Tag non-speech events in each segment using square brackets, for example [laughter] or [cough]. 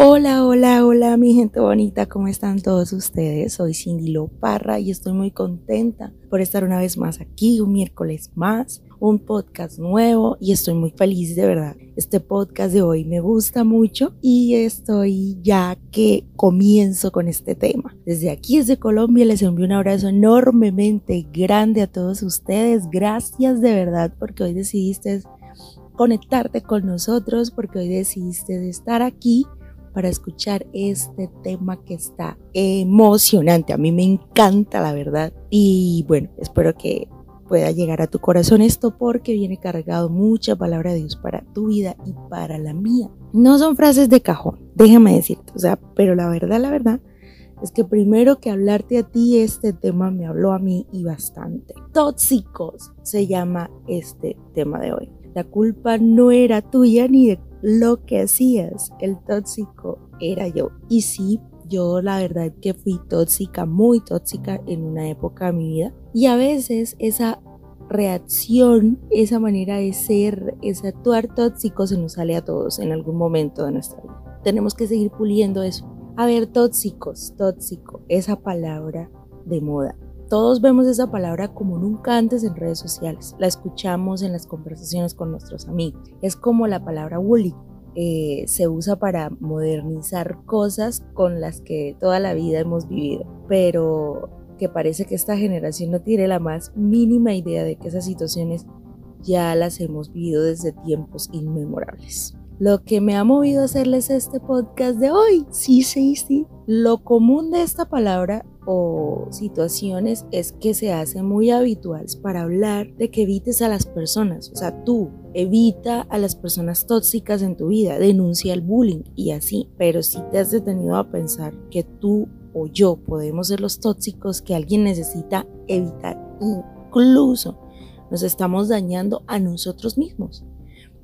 Hola, hola, hola, mi gente bonita, ¿cómo están todos ustedes? Soy Cindy Loparra y estoy muy contenta por estar una vez más aquí, un miércoles más, un podcast nuevo y estoy muy feliz de verdad. Este podcast de hoy me gusta mucho y estoy ya que comienzo con este tema. Desde aquí, desde Colombia, les envío un abrazo enormemente grande a todos ustedes. Gracias de verdad porque hoy decidiste conectarte con nosotros, porque hoy decidiste estar aquí para escuchar este tema que está emocionante. A mí me encanta, la verdad. Y bueno, espero que pueda llegar a tu corazón esto porque viene cargado mucha palabra de Dios para tu vida y para la mía. No son frases de cajón, déjame decirte, o sea, pero la verdad, la verdad es que primero que hablarte a ti, este tema me habló a mí y bastante. Tóxicos se llama este tema de hoy. La culpa no era tuya ni de lo que hacías. El tóxico era yo. Y sí, yo la verdad que fui tóxica, muy tóxica en una época de mi vida. Y a veces esa reacción, esa manera de ser, ese actuar tóxico se nos sale a todos en algún momento de nuestra vida. Tenemos que seguir puliendo eso. A ver, tóxicos, tóxico, esa palabra de moda. Todos vemos esa palabra como nunca antes en redes sociales. La escuchamos en las conversaciones con nuestros amigos. Es como la palabra bullying. Eh, se usa para modernizar cosas con las que toda la vida hemos vivido. Pero que parece que esta generación no tiene la más mínima idea de que esas situaciones ya las hemos vivido desde tiempos inmemorables. Lo que me ha movido a hacerles este podcast de hoy, sí, sí, sí. Lo común de esta palabra o situaciones es que se hace muy habitual para hablar de que evites a las personas. O sea, tú evita a las personas tóxicas en tu vida, denuncia el bullying y así. Pero si te has detenido a pensar que tú o yo podemos ser los tóxicos que alguien necesita evitar. Incluso nos estamos dañando a nosotros mismos.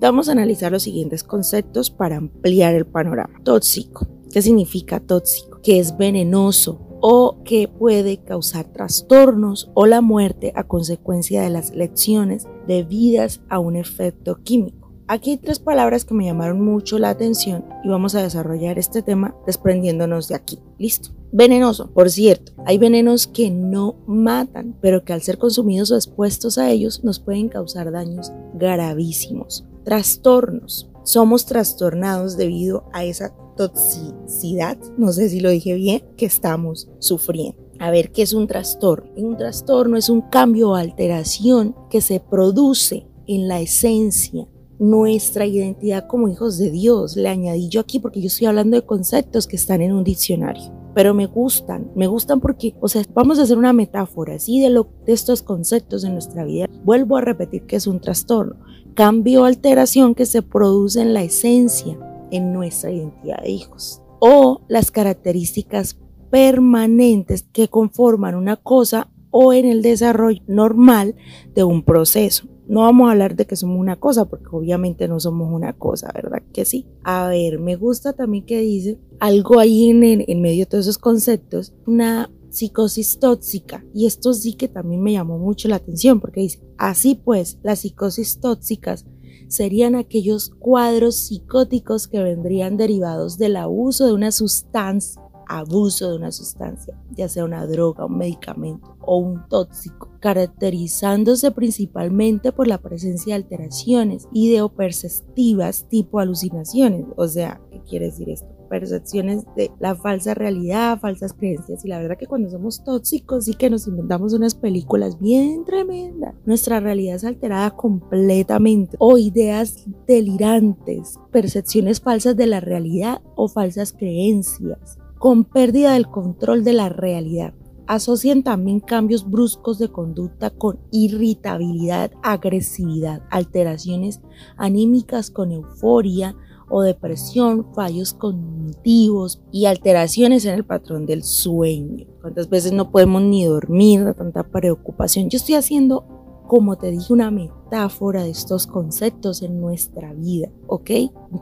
Vamos a analizar los siguientes conceptos para ampliar el panorama. Tóxico. ¿Qué significa tóxico? Que es venenoso, o que puede causar trastornos o la muerte a consecuencia de las lecciones debidas a un efecto químico. Aquí hay tres palabras que me llamaron mucho la atención y vamos a desarrollar este tema desprendiéndonos de aquí. Listo. Venenoso, por cierto, hay venenos que no matan, pero que al ser consumidos o expuestos a ellos nos pueden causar daños gravísimos. Trastornos. Somos trastornados debido a esa toxicidad, no sé si lo dije bien, que estamos sufriendo. A ver, ¿qué es un trastorno? Un trastorno es un cambio o alteración que se produce en la esencia, nuestra identidad como hijos de Dios. Le añadí yo aquí porque yo estoy hablando de conceptos que están en un diccionario. Pero me gustan, me gustan porque, o sea, vamos a hacer una metáfora así de, lo, de estos conceptos en nuestra vida. Vuelvo a repetir que es un trastorno, cambio o alteración que se produce en la esencia, en nuestra identidad de hijos. O las características permanentes que conforman una cosa o en el desarrollo normal de un proceso. No vamos a hablar de que somos una cosa, porque obviamente no somos una cosa, ¿verdad? Que sí. A ver, me gusta también que dice algo ahí en, en, medio de todos esos conceptos, una psicosis tóxica. Y esto sí que también me llamó mucho la atención, porque dice, así pues, las psicosis tóxicas serían aquellos cuadros psicóticos que vendrían derivados del abuso de una sustancia, abuso de una sustancia, ya sea una droga, un medicamento o un tóxico, caracterizándose principalmente por la presencia de alteraciones ideoperceptivas tipo alucinaciones. O sea, ¿qué quiere decir esto? percepciones de la falsa realidad, falsas creencias. Y la verdad que cuando somos tóxicos y que nos inventamos unas películas bien tremendas, nuestra realidad es alterada completamente. O ideas delirantes, percepciones falsas de la realidad o falsas creencias, con pérdida del control de la realidad. Asocian también cambios bruscos de conducta con irritabilidad, agresividad, alteraciones anímicas con euforia, o depresión, fallos cognitivos y alteraciones en el patrón del sueño. ¿Cuántas veces no podemos ni dormir de tanta preocupación? Yo estoy haciendo, como te dije, una metáfora de estos conceptos en nuestra vida, ¿ok?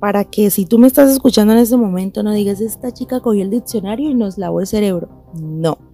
Para que si tú me estás escuchando en este momento no digas, esta chica cogió el diccionario y nos lavó el cerebro. No.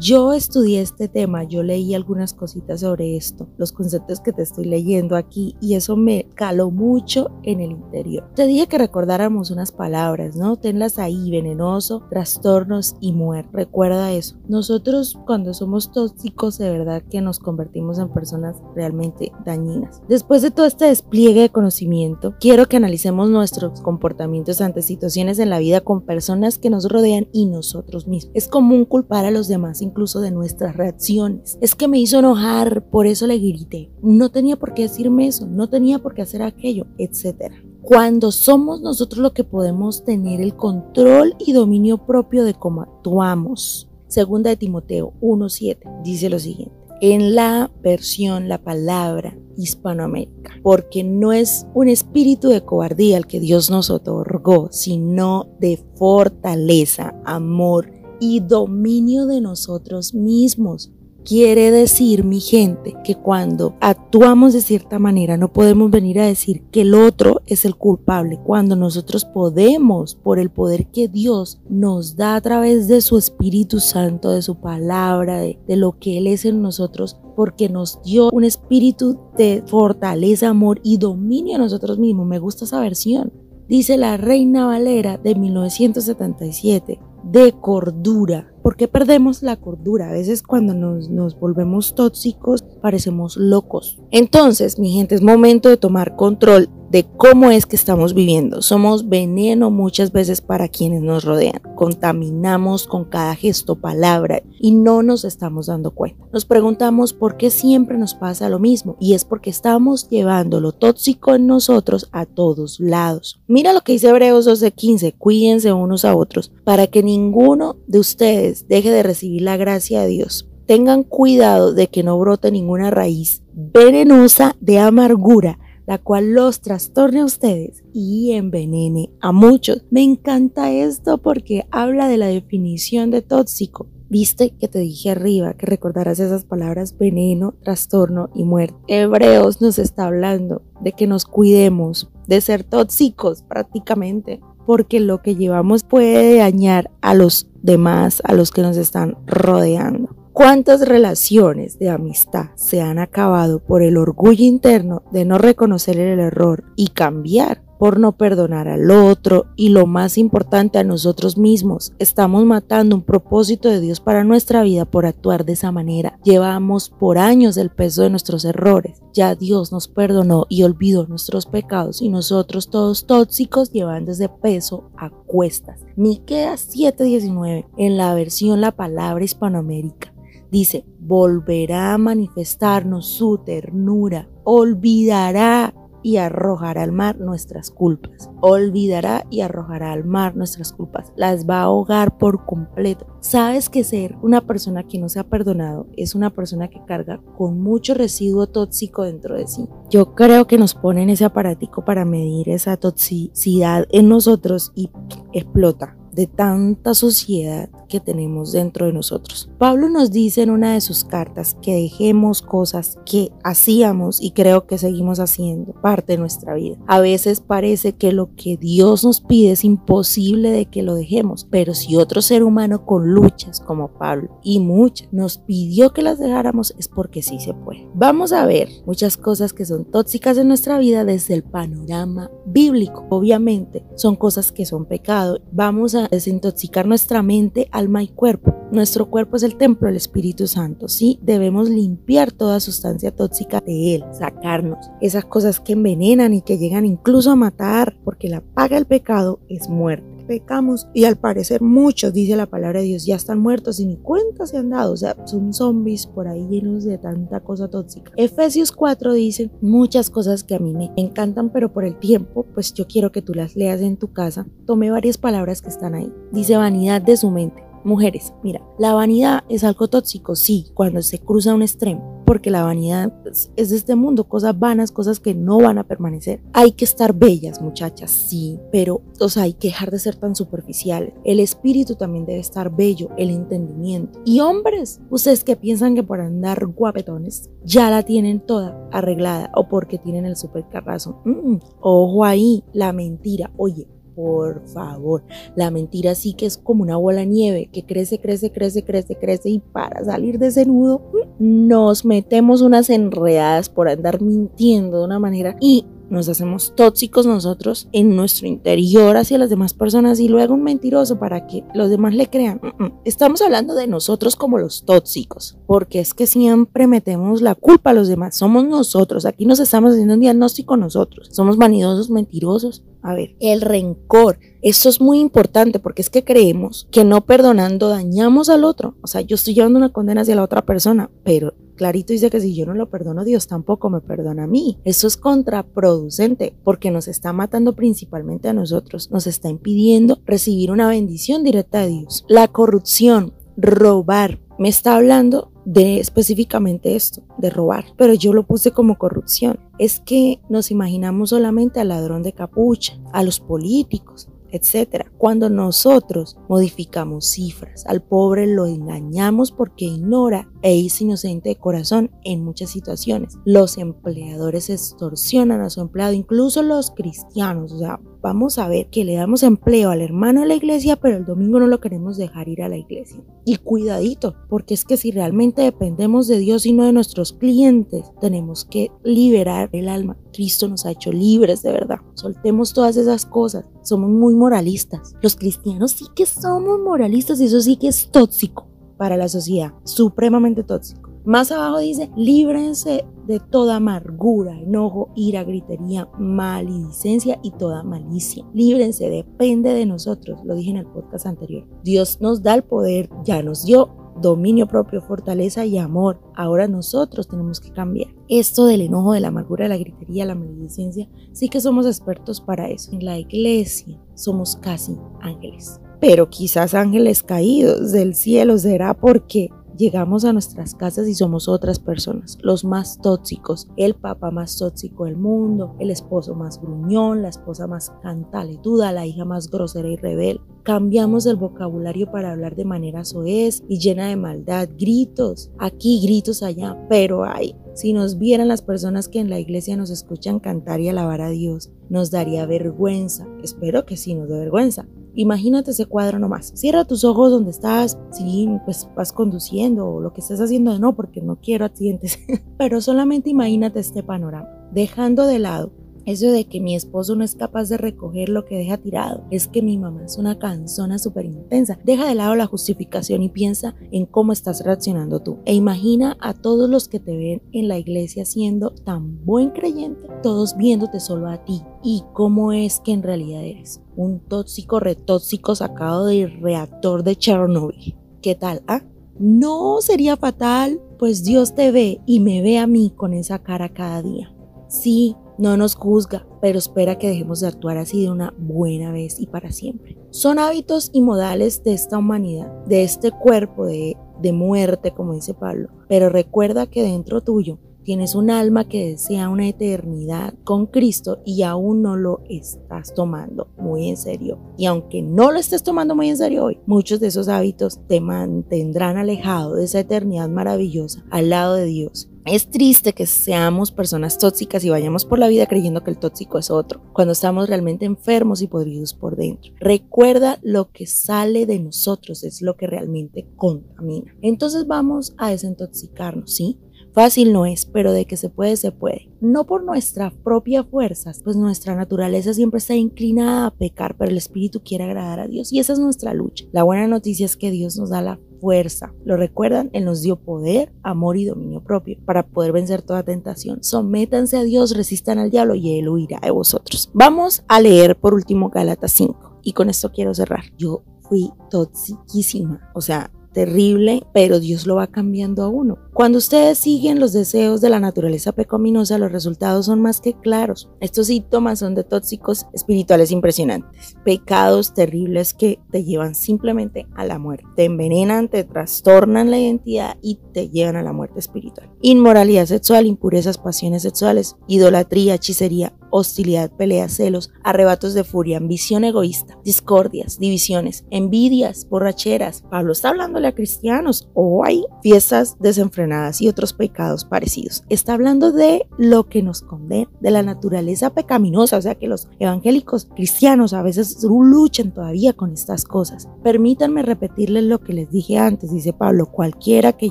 Yo estudié este tema, yo leí algunas cositas sobre esto, los conceptos que te estoy leyendo aquí y eso me caló mucho en el interior. Te dije que recordáramos unas palabras, ¿no? Tenlas ahí, venenoso, trastornos y muerte. Recuerda eso. Nosotros cuando somos tóxicos de verdad que nos convertimos en personas realmente dañinas. Después de todo este despliegue de conocimiento, quiero que analicemos nuestros comportamientos ante situaciones en la vida con personas que nos rodean y nosotros mismos. Es común culpar a los demás incluso de nuestras reacciones. Es que me hizo enojar, por eso le grité. No tenía por qué decirme eso, no tenía por qué hacer aquello, etc. Cuando somos nosotros lo que podemos tener el control y dominio propio de cómo actuamos. Segunda de Timoteo 1.7 dice lo siguiente. En la versión, la palabra Hispanoamérica, porque no es un espíritu de cobardía el que Dios nos otorgó, sino de fortaleza, amor y dominio de nosotros mismos. Quiere decir, mi gente, que cuando actuamos de cierta manera no podemos venir a decir que el otro es el culpable, cuando nosotros podemos, por el poder que Dios nos da a través de su Espíritu Santo, de su palabra, de, lo que Él es en nosotros, porque nos dio un espíritu de fortaleza, amor y dominio a nosotros mismos. Me gusta esa versión. Dice la Reina Valera de 1977 de cordura. ¿Por qué perdemos la cordura? A veces cuando nos, volvemos tóxicos parecemos locos. Entonces, mi gente, es momento de tomar control de cómo es que estamos viviendo. Somos veneno muchas veces para quienes nos rodean. Contaminamos con cada gesto, palabra y no nos estamos dando cuenta. Nos preguntamos por qué siempre nos pasa lo mismo y es porque estamos llevando lo tóxico en nosotros a todos lados. Mira lo que dice Hebreos 12:15, cuídense unos a otros para que ninguno de ustedes deje de recibir la gracia de Dios. Tengan cuidado de que no brote ninguna raíz venenosa de amargura la cual los trastorne a ustedes y envenene a muchos. Me encanta esto porque habla de la definición de tóxico. Viste que te dije arriba que recordarás esas palabras veneno, trastorno y muerte. Hebreos nos está hablando de que nos cuidemos de ser tóxicos prácticamente, porque lo que llevamos puede dañar a los demás, a los que nos están rodeando. ¿Cuántas relaciones de amistad se han acabado por el orgullo interno de no reconocer el error y cambiar? Por no perdonar al otro y lo más importante a nosotros mismos. Estamos matando un propósito de Dios para nuestra vida por actuar de esa manera. Llevamos por años el peso de nuestros errores. Ya Dios nos perdonó y olvidó nuestros pecados y nosotros todos tóxicos llevando ese peso a cuestas. Miqueas 7:19 en la versión La Palabra Hispanoamérica Dice, volverá a manifestarnos su ternura, olvidará y arrojará al mar nuestras culpas. Olvidará y arrojará al mar nuestras culpas. Las va a ahogar por completo. Sabes que ser una persona que no se ha perdonado es una persona que carga con mucho residuo tóxico dentro de sí. Yo creo que nos ponen ese aparatico para medir esa toxicidad en nosotros y explota de tanta suciedad que tenemos dentro de nosotros. Pablo nos dice en una de sus cartas que dejemos cosas que hacíamos y creo que seguimos haciendo parte de nuestra vida. A veces parece que lo que Dios nos pide es imposible de que lo dejemos, pero si otro ser humano con luchas como Pablo y muchas nos pidió que las dejáramos es porque sí se puede. Vamos a ver muchas cosas que son tóxicas en nuestra vida desde el panorama bíblico. Obviamente son cosas que son pecado. Vamos a desintoxicar nuestra mente, alma y cuerpo. Nuestro cuerpo es el templo del Espíritu Santo, ¿sí? Debemos limpiar toda sustancia tóxica de él, sacarnos esas cosas que envenenan y que llegan incluso a matar, porque la paga del pecado es muerte pecamos y al parecer muchos, dice la palabra de Dios, ya están muertos y ni cuenta se han dado, o sea, son zombies por ahí llenos de tanta cosa tóxica. Efesios 4 dice muchas cosas que a mí me encantan, pero por el tiempo, pues yo quiero que tú las leas en tu casa. Tomé varias palabras que están ahí. Dice vanidad de su mente Mujeres, mira, la vanidad es algo tóxico, sí, cuando se cruza un extremo, porque la vanidad es de este mundo, cosas vanas, cosas que no van a permanecer. Hay que estar bellas, muchachas, sí, pero, o sea, hay que dejar de ser tan superficiales. El espíritu también debe estar bello, el entendimiento. Y hombres, ustedes que piensan que por andar guapetones ya la tienen toda arreglada o porque tienen el supercarrazo. Mm, ojo ahí, la mentira. Oye, por favor. La mentira sí que es como una bola de nieve que crece, crece, crece, crece, crece y para salir de ese nudo nos metemos unas enredadas por andar mintiendo de una manera y nos hacemos tóxicos nosotros en nuestro interior hacia las demás personas y luego un mentiroso para que los demás le crean. Estamos hablando de nosotros como los tóxicos, porque es que siempre metemos la culpa a los demás. Somos nosotros. Aquí nos estamos haciendo un diagnóstico nosotros. Somos vanidosos, mentirosos. A ver, el rencor. Esto es muy importante porque es que creemos que no perdonando dañamos al otro. O sea, yo estoy llevando una condena hacia la otra persona, pero clarito dice que si yo no lo perdono, Dios tampoco me perdona a mí. Eso es contraproducente porque nos está matando principalmente a nosotros, nos está impidiendo recibir una bendición directa de Dios. La corrupción, robar, me está hablando de específicamente esto, de robar, pero yo lo puse como corrupción. Es que nos imaginamos solamente al ladrón de capucha, a los políticos, etcétera. Cuando nosotros modificamos cifras, al pobre lo engañamos porque ignora e es inocente de corazón en muchas situaciones. Los empleadores extorsionan a su empleado, incluso los cristianos. O sea, vamos a ver que le damos empleo al hermano de la iglesia, pero el domingo no lo queremos dejar ir a la iglesia. Y cuidadito, porque es que si realmente dependemos de Dios y no de nuestros clientes, tenemos que liberar el alma. Cristo nos ha hecho libres de verdad. Soltemos todas esas cosas. Somos muy moralistas. Los cristianos sí que somos moralistas y eso sí que es tóxico para la sociedad, supremamente tóxico. Más abajo dice, líbrense de toda amargura, enojo, ira, gritería, maledicencia y toda malicia. Líbrense, depende de nosotros, lo dije en el podcast anterior. Dios nos da el poder, ya nos dio dominio propio, fortaleza y amor. Ahora nosotros tenemos que cambiar. Esto del enojo, de la amargura, la gritería, la maledicencia, sí que somos expertos para eso. En la iglesia somos casi ángeles pero quizás ángeles caídos del cielo será porque llegamos a nuestras casas y somos otras personas, los más tóxicos, el papá más tóxico del mundo, el esposo más gruñón, la esposa más cantaletuda, la hija más grosera y rebelde. Cambiamos el vocabulario para hablar de manera soez y llena de maldad, gritos, aquí gritos allá, pero hay si nos vieran las personas que en la iglesia nos escuchan cantar y alabar a Dios, nos daría vergüenza. Espero que sí nos dé vergüenza. Imagínate ese cuadro nomás. Cierra tus ojos donde estás, si pues vas conduciendo o lo que estés haciendo no, porque no quiero accidentes. [laughs] Pero solamente imagínate este panorama, dejando de lado eso de que mi esposo no es capaz de recoger lo que deja tirado, es que mi mamá es una canzona súper intensa. Deja de lado la justificación y piensa en cómo estás reaccionando tú. E imagina a todos los que te ven en la iglesia siendo tan buen creyente, todos viéndote solo a ti. Y cómo es que en realidad eres un tóxico retóxico sacado del reactor de Chernobyl. ¿Qué tal? ¿Ah? No sería fatal, pues Dios te ve y me ve a mí con esa cara cada día. Sí, no nos juzga, pero espera que dejemos de actuar así de una buena vez y para siempre. Son hábitos y modales de esta humanidad, de este cuerpo de, de muerte, como dice Pablo. Pero recuerda que dentro tuyo tienes un alma que desea una eternidad con Cristo y aún no lo estás tomando muy en serio. Y aunque no lo estés tomando muy en serio hoy, muchos de esos hábitos te mantendrán alejado de esa eternidad maravillosa al lado de Dios. Es triste que seamos personas tóxicas y vayamos por la vida creyendo que el tóxico es otro, cuando estamos realmente enfermos y podridos por dentro. Recuerda lo que sale de nosotros es lo que realmente contamina. Entonces vamos a desintoxicarnos, ¿sí? Fácil no es, pero de que se puede, se puede. No por nuestra propia fuerza, pues nuestra naturaleza siempre está inclinada a pecar, pero el Espíritu quiere agradar a Dios y esa es nuestra lucha. La buena noticia es que Dios nos da la fuerza. ¿Lo recuerdan? Él nos dio poder, amor y dominio propio para poder vencer toda tentación. Sométanse a Dios, resistan al diablo y Él huirá de vosotros. Vamos a leer por último Gálatas 5 y con esto quiero cerrar. Yo fui toxiquísima, o sea, terrible, pero Dios lo va cambiando a uno. Cuando ustedes siguen los deseos de la naturaleza pecaminosa, los resultados son más que claros. Estos síntomas son de tóxicos espirituales impresionantes, pecados terribles que te llevan simplemente a la muerte, te envenenan, te trastornan la identidad y te llevan a la muerte espiritual. Inmoralidad sexual, impurezas, pasiones sexuales, idolatría, hechicería, hostilidad, peleas, celos, arrebatos de furia, ambición egoísta, discordias, divisiones, envidias, borracheras. Pablo está hablándole a cristianos o hay fiestas desenfrenadas y otros pecados parecidos. Está hablando de lo que nos condena, de la naturaleza pecaminosa, o sea que los evangélicos cristianos a veces luchan todavía con estas cosas. Permítanme repetirles lo que les dije antes, dice Pablo, cualquiera que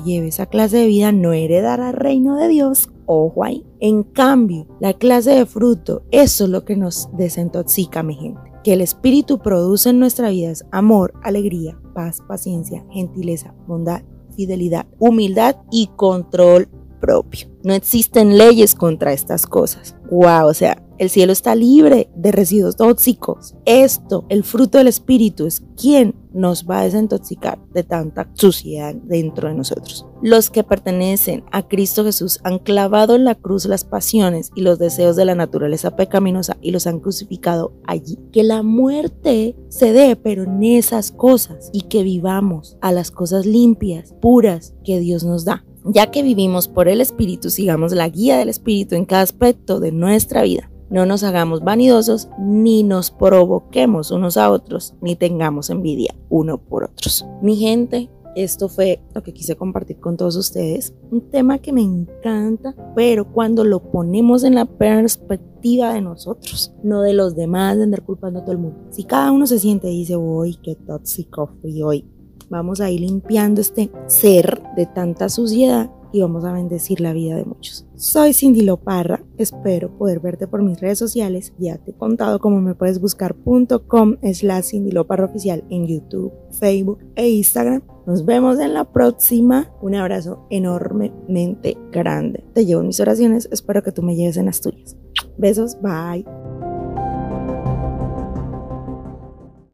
lleve esa clase de vida no heredará el reino de Dios ojo ahí. En cambio, la clase de fruto, eso es lo que nos desintoxica, mi gente. Que el Espíritu produce en nuestra vida amor, alegría, paz, paciencia, gentileza, bondad, fidelidad, humildad y control propio. No existen leyes contra estas cosas. Wow, o sea, el cielo está libre de residuos tóxicos. Esto, el fruto del Espíritu, es quien nos va a desintoxicar de tanta suciedad dentro de nosotros. Los que pertenecen a Cristo Jesús han clavado en la cruz las pasiones y los deseos de la naturaleza pecaminosa y los han crucificado allí. Que la muerte se dé, pero en esas cosas, y que vivamos a las cosas limpias, puras que Dios nos da. Ya que vivimos por el Espíritu, sigamos la guía del Espíritu en cada aspecto de nuestra vida. No nos hagamos vanidosos, ni nos provoquemos unos a otros, ni tengamos envidia uno por otros. Mi gente, esto fue lo que quise compartir con todos ustedes. Un tema que me encanta, pero cuando lo ponemos en la perspectiva de nosotros, no de los demás, de andar culpando a todo el mundo. Si cada uno se siente y dice, uy, qué tóxico fui hoy, vamos a ir limpiando este ser de tanta suciedad y vamos a bendecir la vida de muchos. Soy Cindy Loparra, espero poder verte por mis redes sociales, ya te he contado cómo me puedes buscar.com slash Cindy Loparra oficial en YouTube, Facebook e Instagram. Nos vemos en la próxima, un abrazo enormemente grande. Te llevo mis oraciones, espero que tú me lleves en las tuyas. Besos, bye.